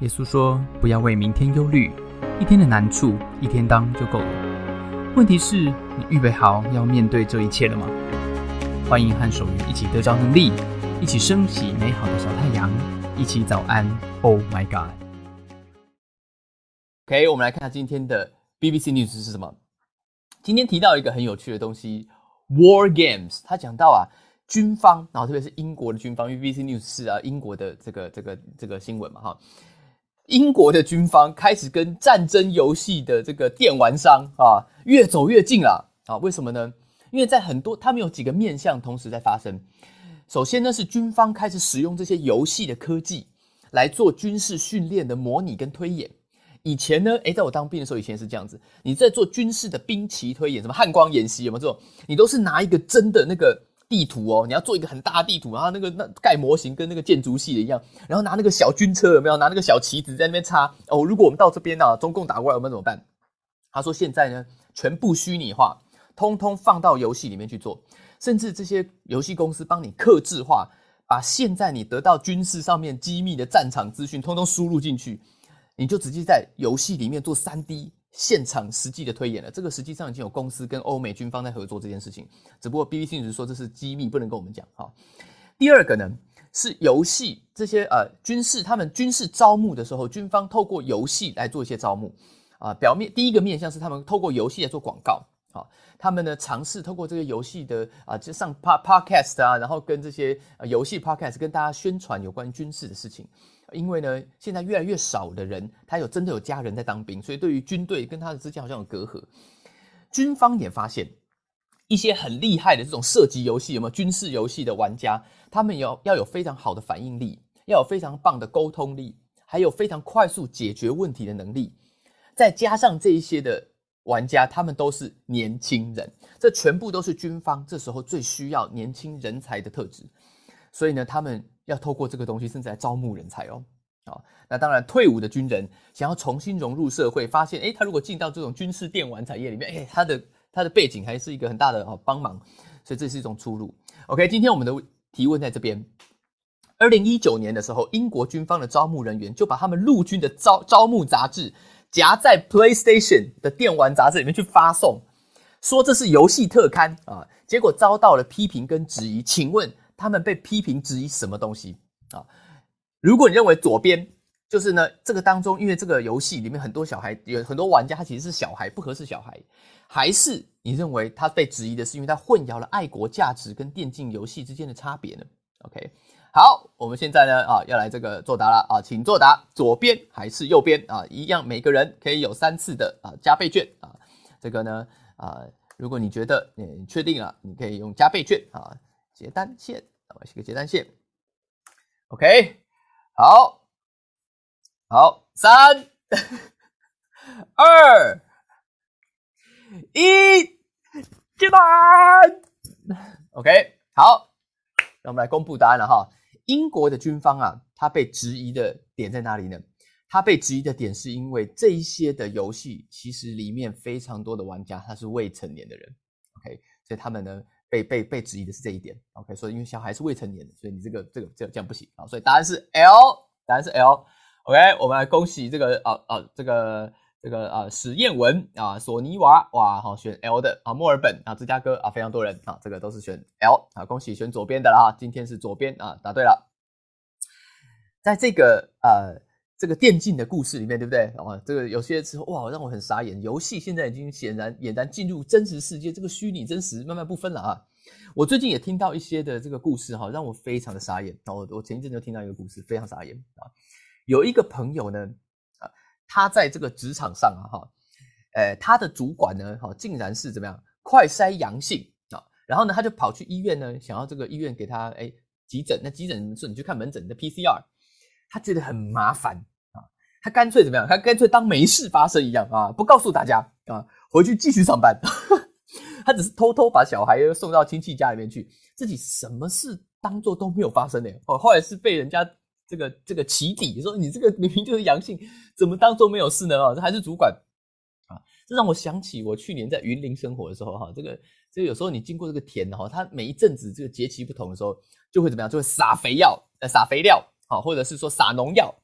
耶稣说：“不要为明天忧虑，一天的难处一天当就够了。问题是，你预备好要面对这一切了吗？”欢迎和守愚一起得着能力，一起升起美好的小太阳，一起早安。Oh my God！OK，我们来看下今天的 BBC News 是什么。今天提到一个很有趣的东西，War Games。他讲到啊，军方，然后特别是英国的军方，因为 BBC News 是啊英国的这个这个这个新闻嘛，哈。英国的军方开始跟战争游戏的这个电玩商啊越走越近了啊？为什么呢？因为在很多他们有几个面向同时在发生。首先呢，是军方开始使用这些游戏的科技来做军事训练的模拟跟推演。以前呢，诶，在我当兵的时候，以前是这样子，你在做军事的兵棋推演，什么汉光演习有没有这种？你都是拿一个真的那个。地图哦，你要做一个很大的地图，然后那个那盖模型跟那个建筑系的一样，然后拿那个小军车有没有？拿那个小旗子在那边插哦。如果我们到这边呢，中共打过来，我们怎么办？他说现在呢，全部虚拟化，通通放到游戏里面去做，甚至这些游戏公司帮你克制化，把现在你得到军事上面机密的战场资讯，通通输入进去，你就直接在游戏里面做三 D。现场实际的推演了，这个实际上已经有公司跟欧美军方在合作这件事情，只不过 BBC 只是说这是机密，不能跟我们讲。哈，第二个呢是游戏这些呃军事，他们军事招募的时候，军方透过游戏来做一些招募啊。表面第一个面向是他们透过游戏来做广告啊，他们呢尝试透过这个游戏的啊，就上 Pod Podcast 啊，然后跟这些游戏 Podcast 跟大家宣传有关军事的事情。因为呢，现在越来越少的人，他有真的有家人在当兵，所以对于军队跟他的之间好像有隔阂。军方也发现一些很厉害的这种射击游戏，有没有军事游戏的玩家，他们有要有非常好的反应力，要有非常棒的沟通力，还有非常快速解决问题的能力。再加上这一些的玩家，他们都是年轻人，这全部都是军方这时候最需要年轻人才的特质。所以呢，他们。要透过这个东西，甚至来招募人才哦。好，那当然，退伍的军人想要重新融入社会，发现，哎，他如果进到这种军事电玩产业里面，哎，他的他的背景还是一个很大的哦帮忙，所以这是一种出路。OK，今天我们的提问在这边。二零一九年的时候，英国军方的招募人员就把他们陆军的招招募杂志夹在 PlayStation 的电玩杂志里面去发送，说这是游戏特刊啊，结果遭到了批评跟质疑。请问？他们被批评质疑什么东西啊？如果你认为左边就是呢，这个当中，因为这个游戏里面很多小孩，有很多玩家，他其实是小孩，不合适小孩，还是你认为他被质疑的是因为他混淆了爱国价值跟电竞游戏之间的差别呢？OK，好，我们现在呢啊要来这个作答了啊，请作答，左边还是右边啊？一样，每个人可以有三次的啊加倍券啊。这个呢啊，如果你觉得你确定了，你可以用加倍券啊。结单线，我写个结单线。OK，好，好，三、二、一，结单。OK，好，那我们来公布答案了哈。英国的军方啊，他被质疑的点在哪里呢？他被质疑的点是因为这一些的游戏其实里面非常多的玩家他是未成年的人。OK，所以他们呢？被被被质疑的是这一点，OK，所以因为小孩是未成年的，所以你这个这个这这样不行。啊，所以答案是 L，答案是 L，OK，我们来恭喜这个啊啊这个这个啊史艳文啊索尼娃哇好选 L 的啊墨尔本啊芝加哥啊非常多人啊这个都是选 L 啊恭喜选左边的了哈，今天是左边啊答对了，在这个呃。这个电竞的故事里面，对不对？哦，这个有些时候哇，让我很傻眼。游戏现在已经显然俨然进入真实世界，这个虚拟真实慢慢不分了啊！我最近也听到一些的这个故事哈，让我非常的傻眼。我我前一阵就听到一个故事，非常傻眼啊！有一个朋友呢，啊，他在这个职场上啊，哈，呃，他的主管呢，哈，竟然是怎么样快筛阳性啊？然后呢，他就跑去医院呢，想要这个医院给他哎急诊。那急诊说你去看门诊的 PCR。他觉得很麻烦，他干脆怎么样？他干脆当没事发生一样啊，不告诉大家啊，回去继续上班。他只是偷偷把小孩送到亲戚家里面去，自己什么事当做都没有发生呢？哦，后来是被人家这个这个起底，说你这个明明就是阳性，怎么当做没有事呢？啊，这还是主管啊，这让我想起我去年在云林生活的时候哈，这个这有时候你经过这个田哈，它每一阵子这个节气不同的时候，就会怎么样？就会撒肥药，呃，撒肥料。好，或者是说撒农药，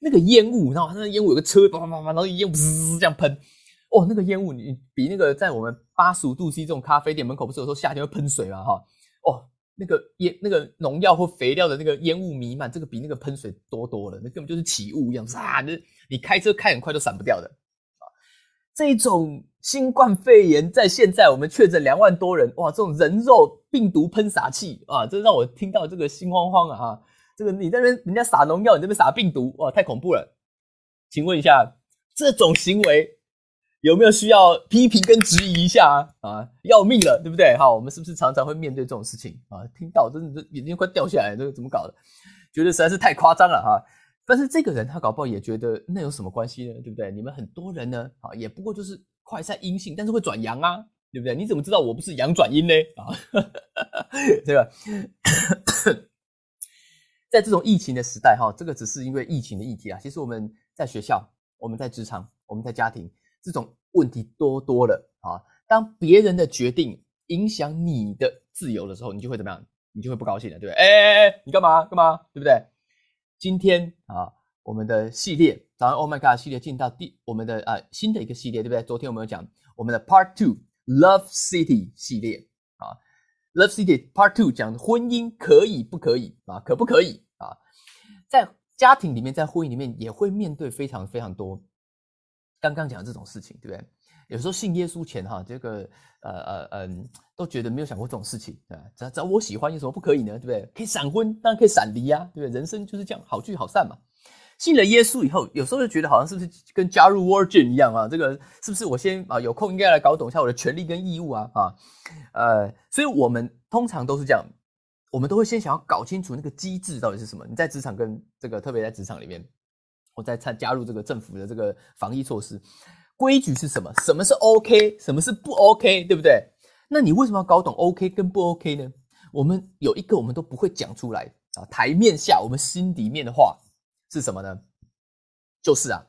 那个烟雾，然后那个烟雾有个车叭叭叭叭，然后烟雾滋滋这样喷，哦，那个烟雾你比那个在我们八十五度 C 这种咖啡店门口不是有时候夏天会喷水嘛哈，哦，那个烟那个农药或肥料的那个烟雾弥漫，这个比那个喷水多多了，那根本就是起雾一样，啊，那你开车开很快都散不掉的啊，这种。新冠肺炎在现在我们确诊两万多人，哇！这种人肉病毒喷洒器啊，这让我听到这个心慌慌啊！这个你那边人家撒农药，你这边撒病毒，哇，太恐怖了！请问一下，这种行为有没有需要批评跟质疑一下啊？啊，要命了，对不对？好，我们是不是常常会面对这种事情啊？听到真的眼睛快掉下来，这个怎么搞的？觉得实在是太夸张了哈！但是这个人他搞不好也觉得那有什么关系呢？对不对？你们很多人呢，啊，也不过就是。快赛阴性，但是会转阳啊，对不对？你怎么知道我不是阳转阴呢？啊，对吧？在这种疫情的时代，哈，这个只是因为疫情的议题啊。其实我们在学校、我们在职场、我们在家庭，这种问题多多了啊。当别人的决定影响你的自由的时候，你就会怎么样？你就会不高兴了，对不对？哎哎哎，你干嘛干嘛？对不对？今天啊。我们的系列，早上 Oh My God 系列进到第我们的啊新的一个系列，对不对？昨天我们有讲我们的 Part Two Love City 系列，Love City Part Two 讲婚姻可以不可以啊？可不可以啊？在家庭里面，在婚姻里面也会面对非常非常多刚刚讲的这种事情，对不对？有时候信耶稣前哈，这个呃呃嗯，都觉得没有想过这种事情啊。只要只要我喜欢，有什么不可以呢？对不对？可以闪婚，当然可以闪离啊，对不对？人生就是这样，好聚好散嘛。信了耶稣以后，有时候就觉得好像是不是跟加入 Virgin 一样啊？这个是不是我先啊有空应该来搞懂一下我的权利跟义务啊？啊，呃，所以我们通常都是这样，我们都会先想要搞清楚那个机制到底是什么。你在职场跟这个特别在职场里面，我在参加入这个政府的这个防疫措施，规矩是什么？什么是 OK？什么是不 OK？对不对？那你为什么要搞懂 OK 跟不 OK 呢？我们有一个我们都不会讲出来啊，台面下我们心里面的话。是什么呢？就是啊，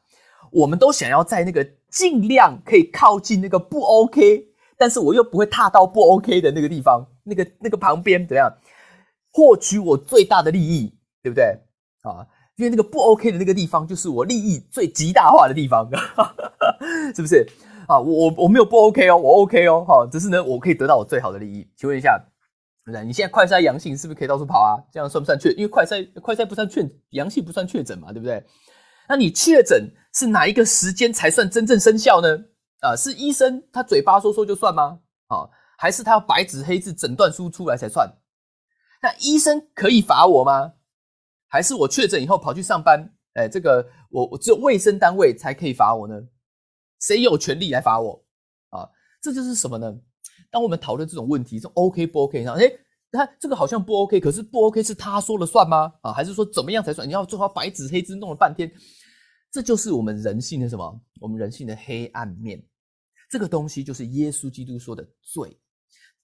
我们都想要在那个尽量可以靠近那个不 OK，但是我又不会踏到不 OK 的那个地方，那个那个旁边怎样，获取我最大的利益，对不对啊？因为那个不 OK 的那个地方，就是我利益最极大化的地方，是不是啊？我我没有不 OK 哦，我 OK 哦，哈，只是呢，我可以得到我最好的利益。请问一下。你现在快筛阳性是不是可以到处跑啊？这样算不算确？因为快筛快筛不算确阳性不算确诊嘛，对不对？那你确诊是哪一个时间才算真正生效呢？啊，是医生他嘴巴说说就算吗？啊，还是他要白纸黑字诊断书出来才算？那医生可以罚我吗？还是我确诊以后跑去上班？哎，这个我我只有卫生单位才可以罚我呢？谁有权利来罚我？啊，这就是什么呢？当我们讨论这种问题，说 OK 不 OK 上，哎，他这个好像不 OK，可是不 OK 是他说了算吗？啊，还是说怎么样才算？你要做好白纸黑字弄了半天，这就是我们人性的什么？我们人性的黑暗面。这个东西就是耶稣基督说的罪，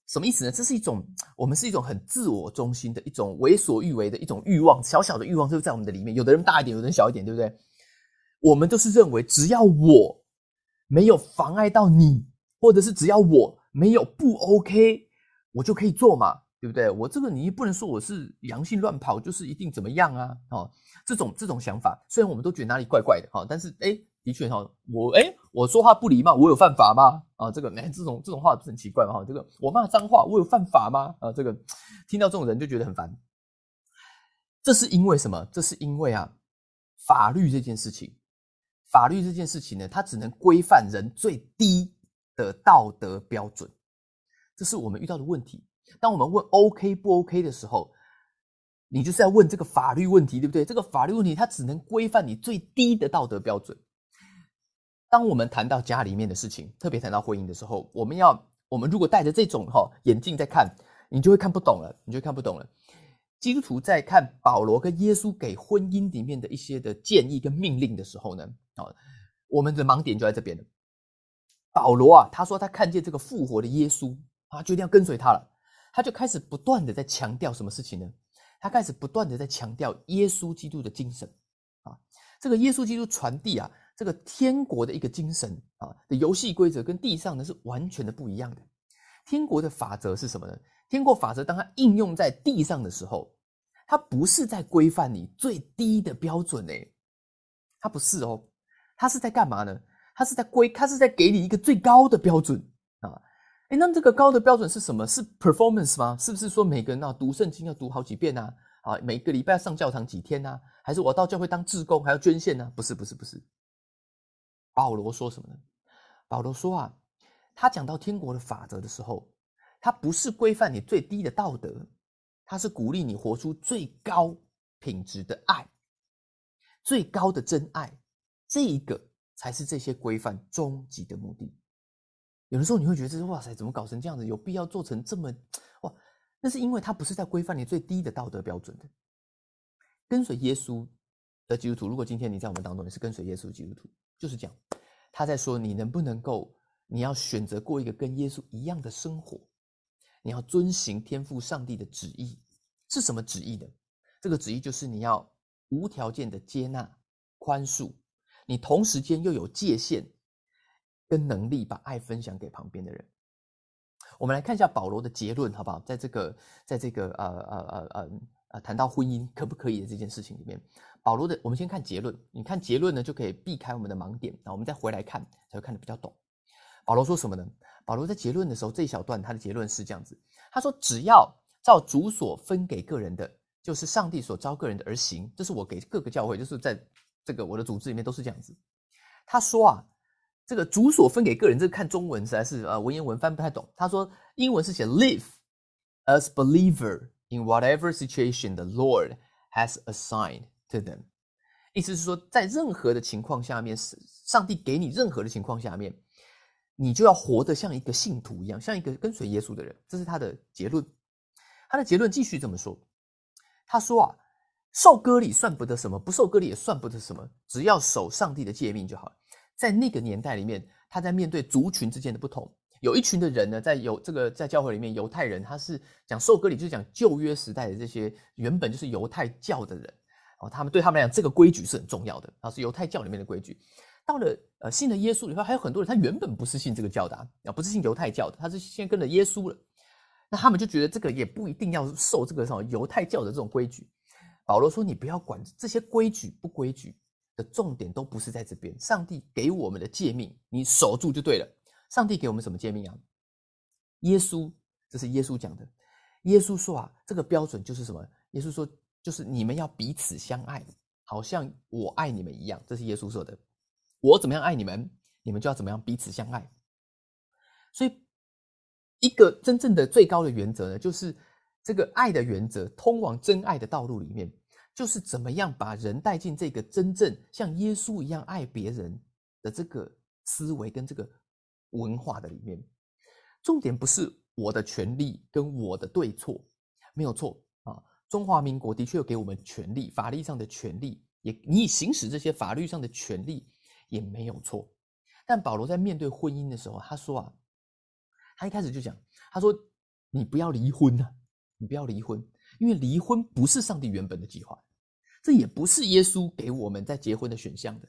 什么意思呢？这是一种我们是一种很自我中心的一种为所欲为的一种欲望，小小的欲望就在我们的里面。有的人大一点，有的人小一点，对不对？我们都是认为只要我没有妨碍到你，或者是只要我。没有不 OK，我就可以做嘛，对不对？我这个你不能说我是阳性乱跑，就是一定怎么样啊？哦，这种这种想法，虽然我们都觉得哪里怪怪的哈，但是哎，的确哈，我哎，我说话不礼貌，我有犯法吗？啊，这个哎，这种这种话不是很奇怪吗？哈，这个我骂脏话，我有犯法吗？啊，这个听到这种人就觉得很烦。这是因为什么？这是因为啊，法律这件事情，法律这件事情呢，它只能规范人最低。的道德标准，这是我们遇到的问题。当我们问 OK 不 OK 的时候，你就是要问这个法律问题，对不对？这个法律问题它只能规范你最低的道德标准。当我们谈到家里面的事情，特别谈到婚姻的时候，我们要我们如果戴着这种哈眼镜在看，你就会看不懂了，你就看不懂了。基督徒在看保罗跟耶稣给婚姻里面的一些的建议跟命令的时候呢，啊，我们的盲点就在这边了。保罗啊，他说他看见这个复活的耶稣啊，决定要跟随他了。他就开始不断的在强调什么事情呢？他开始不断的在强调耶稣基督的精神啊。这个耶稣基督传递啊，这个天国的一个精神啊的游戏规则跟地上呢是完全的不一样的。天国的法则是什么呢？天国法则当它应用在地上的时候，它不是在规范你最低的标准诶，它不是哦，它是在干嘛呢？他是在规，他是在给你一个最高的标准啊！哎，那这个高的标准是什么？是 performance 吗？是不是说每个人要读圣经要读好几遍呢？啊，每个礼拜要上教堂几天呢？还是我到教会当志工还要捐献呢？不是，不是，不是。保罗说什么呢？保罗说啊，他讲到天国的法则的时候，他不是规范你最低的道德，他是鼓励你活出最高品质的爱，最高的真爱，这一个。才是这些规范终极的目的。有的时候你会觉得，这是哇塞，怎么搞成这样子？有必要做成这么哇？那是因为他不是在规范你最低的道德标准的。跟随耶稣的基督徒，如果今天你在我们当中，你是跟随耶稣基督徒，就是讲他在说，你能不能够，你要选择过一个跟耶稣一样的生活，你要遵行天父上帝的旨意，是什么旨意呢？这个旨意就是你要无条件的接纳、宽恕。你同时间又有界限跟能力，把爱分享给旁边的人。我们来看一下保罗的结论，好不好？在这个，在这个呃呃呃呃呃谈到婚姻可不可以的这件事情里面，保罗的，我们先看结论。你看结论呢，就可以避开我们的盲点。那我们再回来看，才会看得比较懂。保罗说什么呢？保罗在结论的时候，这一小段他的结论是这样子：他说，只要照主所分给个人的，就是上帝所招个人的而行。这是我给各个教会，就是在。这个我的组织里面都是这样子。他说啊，这个主所分给个人，这个看中文实在是呃文言文翻不太懂。他说英文是写 live as believer in whatever situation the Lord has assigned to them。意思是说，在任何的情况下面，上帝给你任何的情况下面，你就要活得像一个信徒一样，像一个跟随耶稣的人。这是他的结论。他的结论继续这么说，他说啊。受割礼算不得什么，不受割礼也算不得什么，只要守上帝的诫命就好了。在那个年代里面，他在面对族群之间的不同，有一群的人呢，在犹这个在教会里面，犹太人他是讲受割礼，就是讲旧约时代的这些原本就是犹太教的人哦，他们对他们来讲，这个规矩是很重要的，啊，是犹太教里面的规矩。到了呃信了耶稣以后，还有很多人他原本不是信这个教的啊，不是信犹太教的，他是先跟了耶稣了，那他们就觉得这个也不一定要受这个什么犹太教的这种规矩。保罗说：“你不要管这些规矩不规矩的重点，都不是在这边。上帝给我们的诫命，你守住就对了。上帝给我们什么诫命啊？耶稣，这是耶稣讲的。耶稣说啊，这个标准就是什么？耶稣说，就是你们要彼此相爱，好像我爱你们一样。这是耶稣说的。我怎么样爱你们，你们就要怎么样彼此相爱。所以，一个真正的最高的原则呢，就是。”这个爱的原则，通往真爱的道路里面，就是怎么样把人带进这个真正像耶稣一样爱别人的这个思维跟这个文化的里面。重点不是我的权利跟我的对错，没有错啊。中华民国的确有给我们权利，法律上的权利，也你行使这些法律上的权利也没有错。但保罗在面对婚姻的时候，他说啊，他一开始就讲，他说你不要离婚啊。你不要离婚，因为离婚不是上帝原本的计划，这也不是耶稣给我们在结婚的选项的。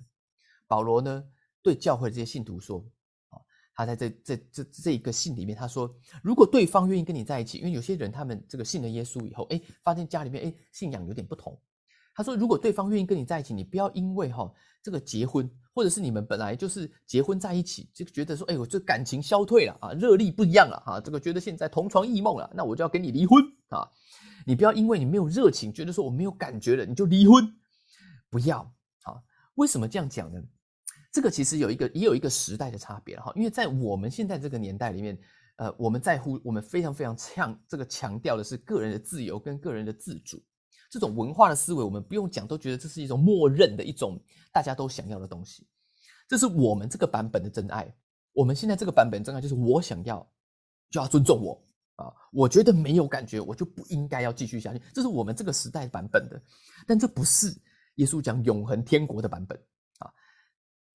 保罗呢，对教会这些信徒说：“啊，他在这这这这一个信里面，他说，如果对方愿意跟你在一起，因为有些人他们这个信了耶稣以后，哎，发现家里面哎信仰有点不同。他说，如果对方愿意跟你在一起，你不要因为哈这个结婚，或者是你们本来就是结婚在一起，就觉得说，哎，我这感情消退了啊，热力不一样了哈，这个觉得现在同床异梦了，那我就要跟你离婚。”啊，你不要因为你没有热情，觉得说我没有感觉了，你就离婚，不要啊？为什么这样讲呢？这个其实有一个也有一个时代的差别哈，因为在我们现在这个年代里面，呃，我们在乎我们非常非常强这个强调的是个人的自由跟个人的自主，这种文化的思维，我们不用讲都觉得这是一种默认的一种大家都想要的东西，这是我们这个版本的真爱。我们现在这个版本真爱就是我想要就要尊重我。啊，我觉得没有感觉，我就不应该要继续下去。这是我们这个时代版本的，但这不是耶稣讲永恒天国的版本啊。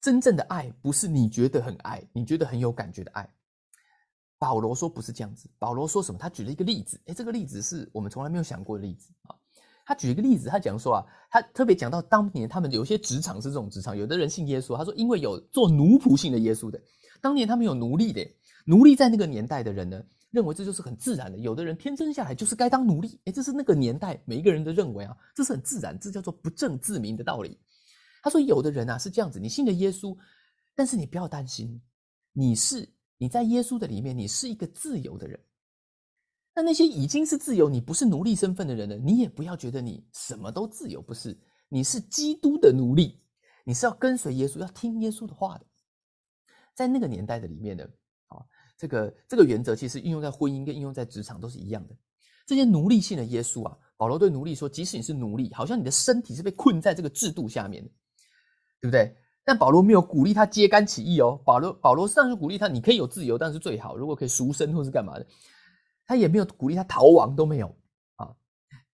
真正的爱不是你觉得很爱，你觉得很有感觉的爱。保罗说不是这样子。保罗说什么？他举了一个例子，诶，这个例子是我们从来没有想过的例子啊。他举一个例子，他讲说啊，他特别讲到当年他们有些职场是这种职场，有的人信耶稣，他说因为有做奴仆信的耶稣的，当年他们有奴隶的，奴隶在那个年代的人呢。认为这就是很自然的，有的人天生下来就是该当奴隶，诶，这是那个年代每一个人的认为啊，这是很自然，这叫做不正自明的道理。他说有的人啊是这样子，你信了耶稣，但是你不要担心，你是你在耶稣的里面，你是一个自由的人。那那些已经是自由，你不是奴隶身份的人呢，你也不要觉得你什么都自由，不是？你是基督的奴隶，你是要跟随耶稣，要听耶稣的话的。在那个年代的里面呢，啊，这个这个原则其实运用在婚姻跟应用在职场都是一样的。这些奴隶性的耶稣啊，保罗对奴隶说，即使你是奴隶，好像你的身体是被困在这个制度下面的，对不对？但保罗没有鼓励他揭竿起义哦，保罗保罗上是鼓励他，你可以有自由，但是最好如果可以赎身或是干嘛的。他也没有鼓励他逃亡，都没有啊！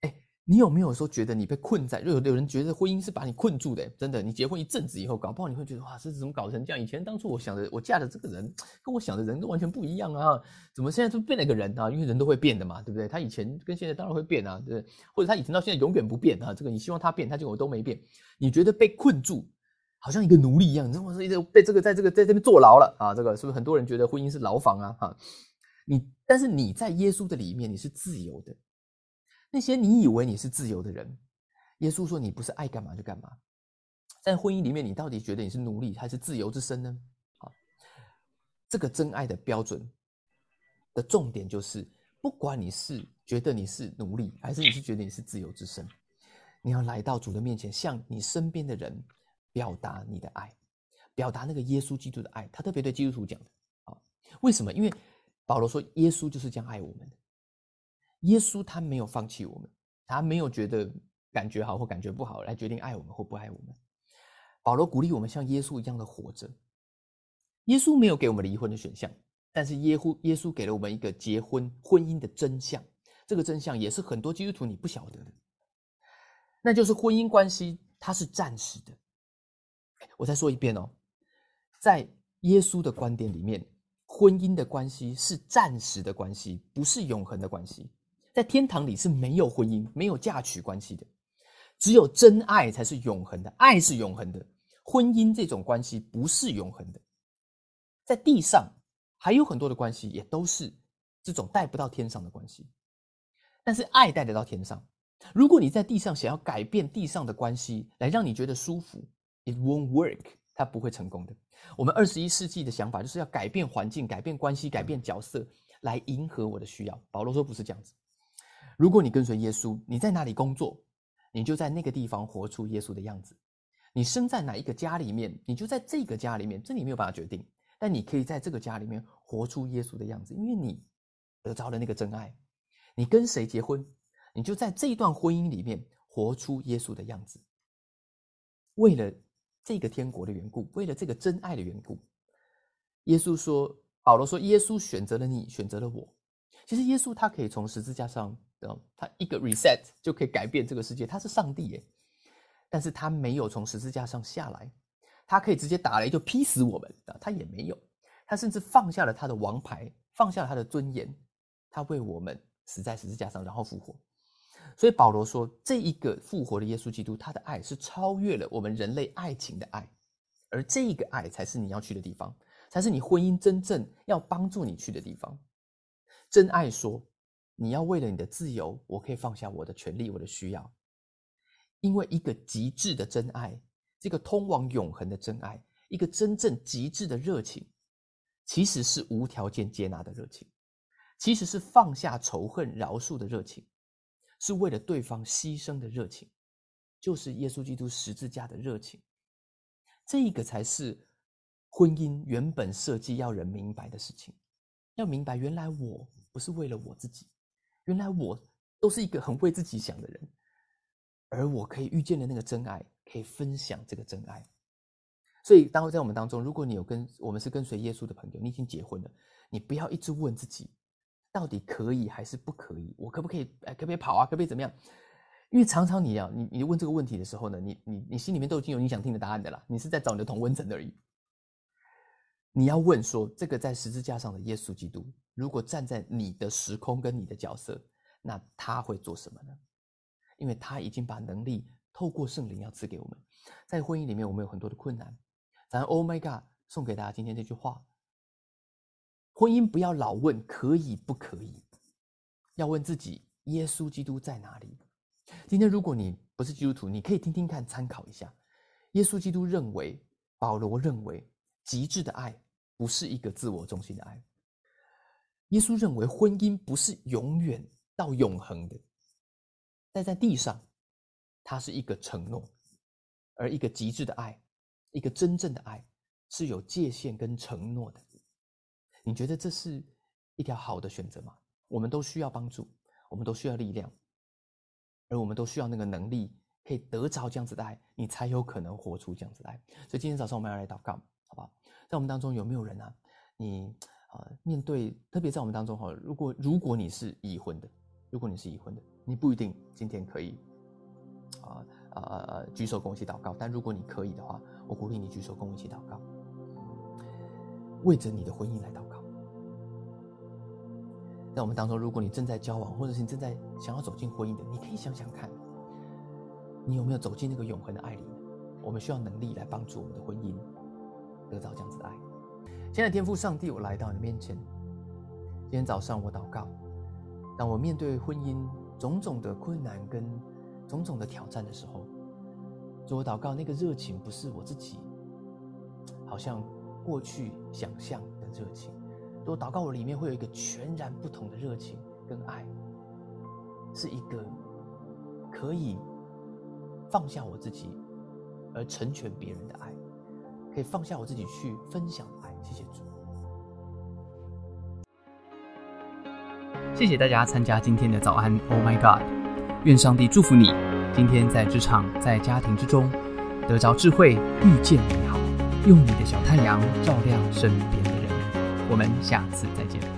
哎，你有没有说觉得你被困在？有有人觉得婚姻是把你困住的，真的。你结婚一阵子以后，搞不好你会觉得哇，这怎么搞成这样？以前当初我想的，我嫁的这个人跟我想的人都完全不一样啊！怎么现在就变了个人啊？因为人都会变的嘛，对不对？他以前跟现在当然会变啊，对不对？或者他以前到现在永远不变啊？这个你希望他变，他结果都没变。你觉得被困住，好像一个奴隶一样，你知道吗？一直被这个在这个在这边坐牢了啊！这个是不是很多人觉得婚姻是牢房啊？哈。你，但是你在耶稣的里面，你是自由的。那些你以为你是自由的人，耶稣说你不是爱干嘛就干嘛。在婚姻里面，你到底觉得你是奴隶还是自由之身呢？好，这个真爱的标准的重点就是，不管你是觉得你是奴隶，还是你是觉得你是自由之身，你要来到主的面前，向你身边的人表达你的爱，表达那个耶稣基督的爱。他特别对基督徒讲的啊，为什么？因为。保罗说：“耶稣就是这样爱我们的。耶稣他没有放弃我们，他没有觉得感觉好或感觉不好来决定爱我们或不爱我们。保罗鼓励我们像耶稣一样的活着。耶稣没有给我们离婚的选项，但是耶稣耶稣给了我们一个结婚婚姻的真相。这个真相也是很多基督徒你不晓得的，那就是婚姻关系它是暂时的。我再说一遍哦，在耶稣的观点里面。”婚姻的关系是暂时的关系，不是永恒的关系。在天堂里是没有婚姻、没有嫁娶关系的，只有真爱才是永恒的，爱是永恒的。婚姻这种关系不是永恒的。在地上还有很多的关系，也都是这种带不到天上的关系，但是爱带得到天上。如果你在地上想要改变地上的关系，来让你觉得舒服，it won't work。他不会成功的。我们二十一世纪的想法就是要改变环境、改变关系、改变角色，来迎合我的需要。保罗说不是这样子。如果你跟随耶稣，你在哪里工作，你就在那个地方活出耶稣的样子。你生在哪一个家里面，你就在这个家里面，这你没有办法决定。但你可以在这个家里面活出耶稣的样子，因为你得着了那个真爱。你跟谁结婚，你就在这一段婚姻里面活出耶稣的样子。为了。这个天国的缘故，为了这个真爱的缘故，耶稣说：“保罗说，耶稣选择了你，选择了我。其实耶稣他可以从十字架上，他一个 reset 就可以改变这个世界。他是上帝耶，但是他没有从十字架上下来，他可以直接打雷就劈死我们啊！他也没有，他甚至放下了他的王牌，放下了他的尊严，他为我们死在十字架上，然后复活。”所以保罗说，这一个复活的耶稣基督，他的爱是超越了我们人类爱情的爱，而这个爱才是你要去的地方，才是你婚姻真正要帮助你去的地方。真爱说，你要为了你的自由，我可以放下我的权利、我的需要，因为一个极致的真爱，这个通往永恒的真爱，一个真正极致的热情，其实是无条件接纳的热情，其实是放下仇恨、饶恕的热情。是为了对方牺牲的热情，就是耶稣基督十字架的热情。这个才是婚姻原本设计要人明白的事情。要明白，原来我不是为了我自己，原来我都是一个很为自己想的人，而我可以遇见的那个真爱，可以分享这个真爱。所以，当在我们当中，如果你有跟我们是跟随耶稣的朋友，你已经结婚了，你不要一直问自己。到底可以还是不可以？我可不可以？哎，可不可以跑啊？可不可以怎么样？因为常常你要你你问这个问题的时候呢，你你你心里面都已经有你想听的答案的啦。你是在找你的同温层而已。你要问说，这个在十字架上的耶稣基督，如果站在你的时空跟你的角色，那他会做什么呢？因为他已经把能力透过圣灵要赐给我们。在婚姻里面，我们有很多的困难。咱 Oh my God，送给大家今天这句话。婚姻不要老问可以不可以，要问自己耶稣基督在哪里。今天如果你不是基督徒，你可以听听看，参考一下。耶稣基督认为，保罗认为，极致的爱不是一个自我中心的爱。耶稣认为，婚姻不是永远到永恒的，但在地上，它是一个承诺，而一个极致的爱，一个真正的爱，是有界限跟承诺的。你觉得这是一条好的选择吗？我们都需要帮助，我们都需要力量，而我们都需要那个能力，可以得着这样子的爱，你才有可能活出这样子的爱。所以今天早上我们要来祷告，好不好？在我们当中有没有人啊？你啊，面对特别在我们当中哈，如果如果你是已婚的，如果你是已婚的，你不一定今天可以啊啊举手跟我一起祷告。但如果你可以的话，我鼓励你举手跟我一起祷告，为着你的婚姻来祷告。在我们当中，如果你正在交往，或者是你正在想要走进婚姻的，你可以想想看，你有没有走进那个永恒的爱里？我们需要能力来帮助我们的婚姻得到这样子的爱。现在天父上帝，我来到你面前。今天早上我祷告，当我面对婚姻种种的困难跟种种的挑战的时候，主我祷告那个热情不是我自己，好像过去想象的热情。我祷告，我里面会有一个全然不同的热情跟爱，是一个可以放下我自己而成全别人的爱，可以放下我自己去分享爱。谢谢主，谢谢大家参加今天的早安。Oh my God！愿上帝祝福你，今天在职场、在家庭之中得着智慧，遇见美好，用你的小太阳照亮身边。我们下次再见。